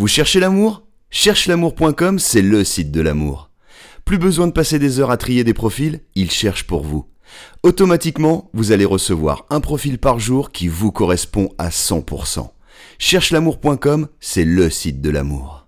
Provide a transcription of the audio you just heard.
Vous cherchez l'amour? Cherchel'amour.com, c'est le site de l'amour. Plus besoin de passer des heures à trier des profils, il cherche pour vous. Automatiquement, vous allez recevoir un profil par jour qui vous correspond à 100%. Cherchel'amour.com, c'est le site de l'amour.